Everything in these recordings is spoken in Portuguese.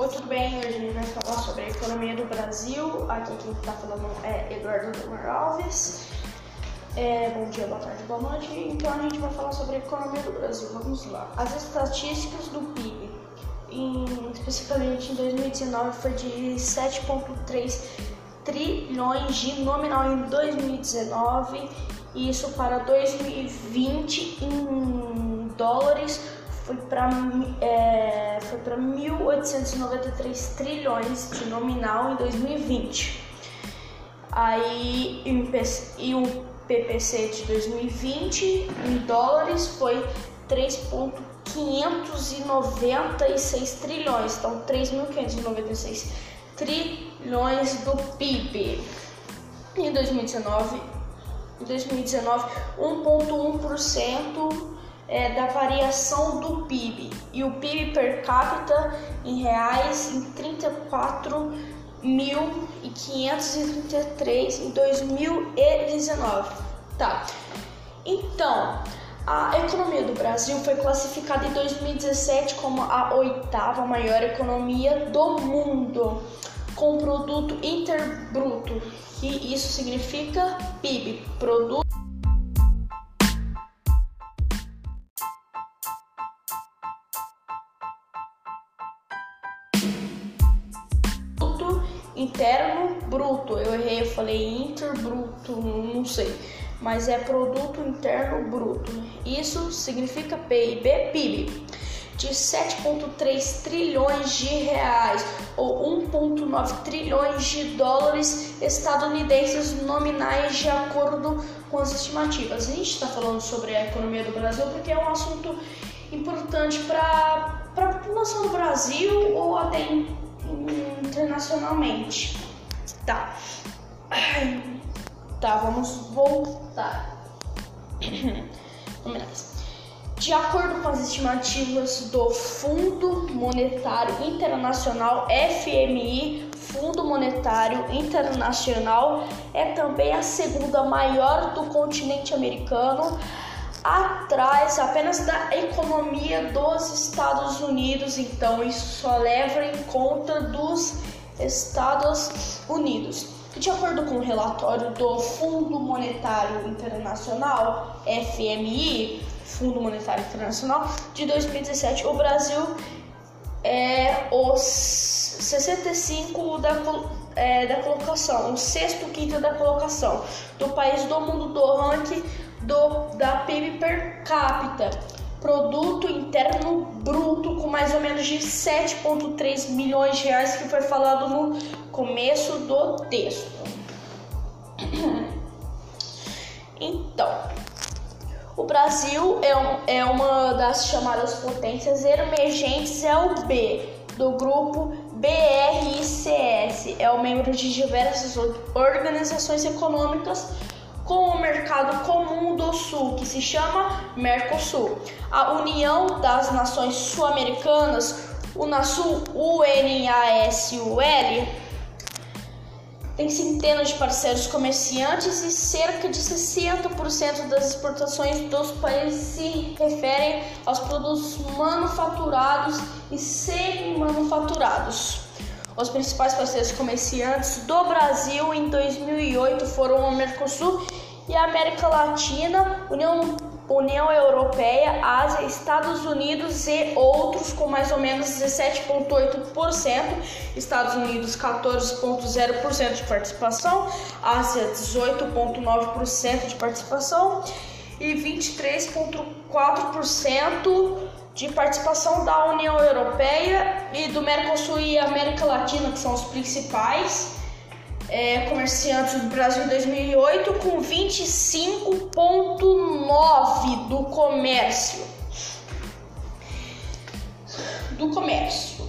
Oi, tudo bem? Hoje a gente vai falar sobre a economia do Brasil. Aqui quem está falando é Eduardo Domar Alves. É, bom dia, boa tarde, boa noite. Então a gente vai falar sobre a economia do Brasil. Vamos lá. As estatísticas do PIB, em, especificamente em 2019, foi de 7,3 trilhões de nominal em 2019. E isso para 2020 em dólares foi para é, foi para 1.893 trilhões de nominal em 2020. Aí e o PPC de 2020 em dólares foi 3.596 trilhões, então 3.596 trilhões do PIB. Em 2019, em 2019 1.1% é, da variação do PIB e o PIB per capita em reais em 34.533 em 2019. Tá. Então, a economia do Brasil foi classificada em 2017 como a oitava maior economia do mundo, com produto interbruto, que isso significa PIB, produto interno bruto. Eu errei, eu falei interbruto, não sei. Mas é produto interno bruto. Isso significa PIB, PIB de 7,3 trilhões de reais ou 1,9 trilhões de dólares estadunidenses nominais de acordo com as estimativas. A gente está falando sobre a economia do Brasil porque é um assunto importante para a população do Brasil ou até internacionalmente. Tá. Tá, vamos voltar. De acordo com as estimativas do Fundo Monetário Internacional, FMI, Fundo Monetário Internacional é também a segunda maior do continente americano atrás apenas da economia dos Estados Unidos, então isso só leva em conta dos Estados Unidos. De acordo com o relatório do Fundo Monetário Internacional, FMI, Fundo Monetário Internacional, de 2017, o Brasil é o 65 da, é, da colocação, o sexto quinto da colocação do país do mundo do ranking do, da PIB per capita, produto interno bruto com mais ou menos de 7,3 milhões de reais que foi falado no começo do texto. Então, o Brasil é, um, é uma das chamadas potências emergentes, é o B do grupo BRICS, é o membro de diversas organizações econômicas com o mercado comum do Sul, que se chama Mercosul. A União das Nações Sul-Americanas, UNASUL, UNASUL, tem centenas de parceiros comerciantes e cerca de 60% das exportações dos países se referem aos produtos manufaturados e semi-manufaturados. Os principais parceiros comerciantes do Brasil em 2008 foram o Mercosul e América Latina, União, União Europeia, Ásia, Estados Unidos e outros com mais ou menos 17,8%, Estados Unidos 14,0% de participação, Ásia 18,9% de participação e 23,4% de participação da União Europeia e do Mercosul e América Latina, que são os principais é, comerciantes do Brasil em 2008, com 25,9% do comércio. Do comércio.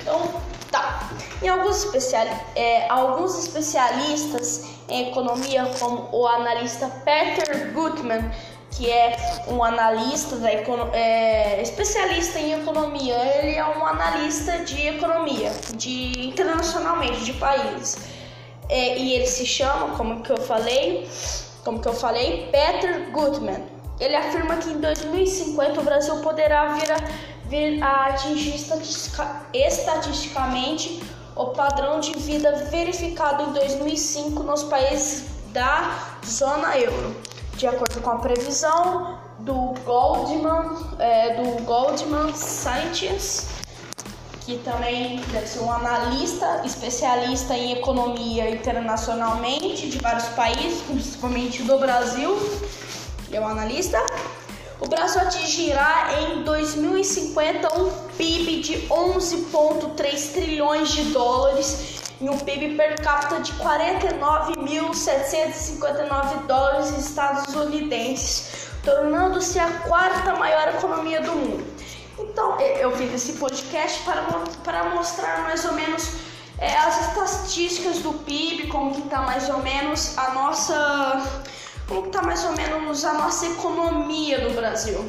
Então, tá. Em alguns, especial, é, alguns especialistas em economia, como o analista Peter Gutmann, que é um analista da é, especialista em economia. Ele é um analista de economia, de internacionalmente de países. É, e ele se chama, como que eu falei, como que eu falei, Peter Gutmann. Ele afirma que em 2050 o Brasil poderá vir a vir a atingir estatisticamente o padrão de vida verificado em 2005 nos países da zona euro, de acordo com a previsão do Goldman, é, do Goldman Scientists que também deve ser um analista especialista em economia internacionalmente de vários países, principalmente do Brasil. Ele é um analista. O Brasil atingirá em 2050 um PIB de 11,3 trilhões de dólares e um PIB per capita de 49.759 dólares estadunidenses, tornando-se a quarta maior economia do mundo. Então, eu fiz esse podcast para, para mostrar mais ou menos é, as estatísticas do PIB, como que está mais ou menos a nossa, como que está mais ou menos a nossa economia do Brasil,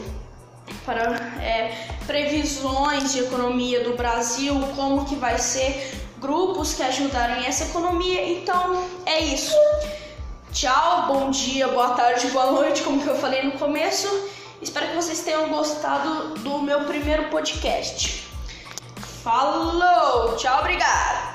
para é, previsões de economia do Brasil, como que vai ser, grupos que ajudaram essa economia. Então, é isso. Tchau, bom dia, boa tarde, boa noite, como que eu falei no começo. Espero que vocês tenham gostado do meu primeiro podcast. Falou! Tchau, obrigado!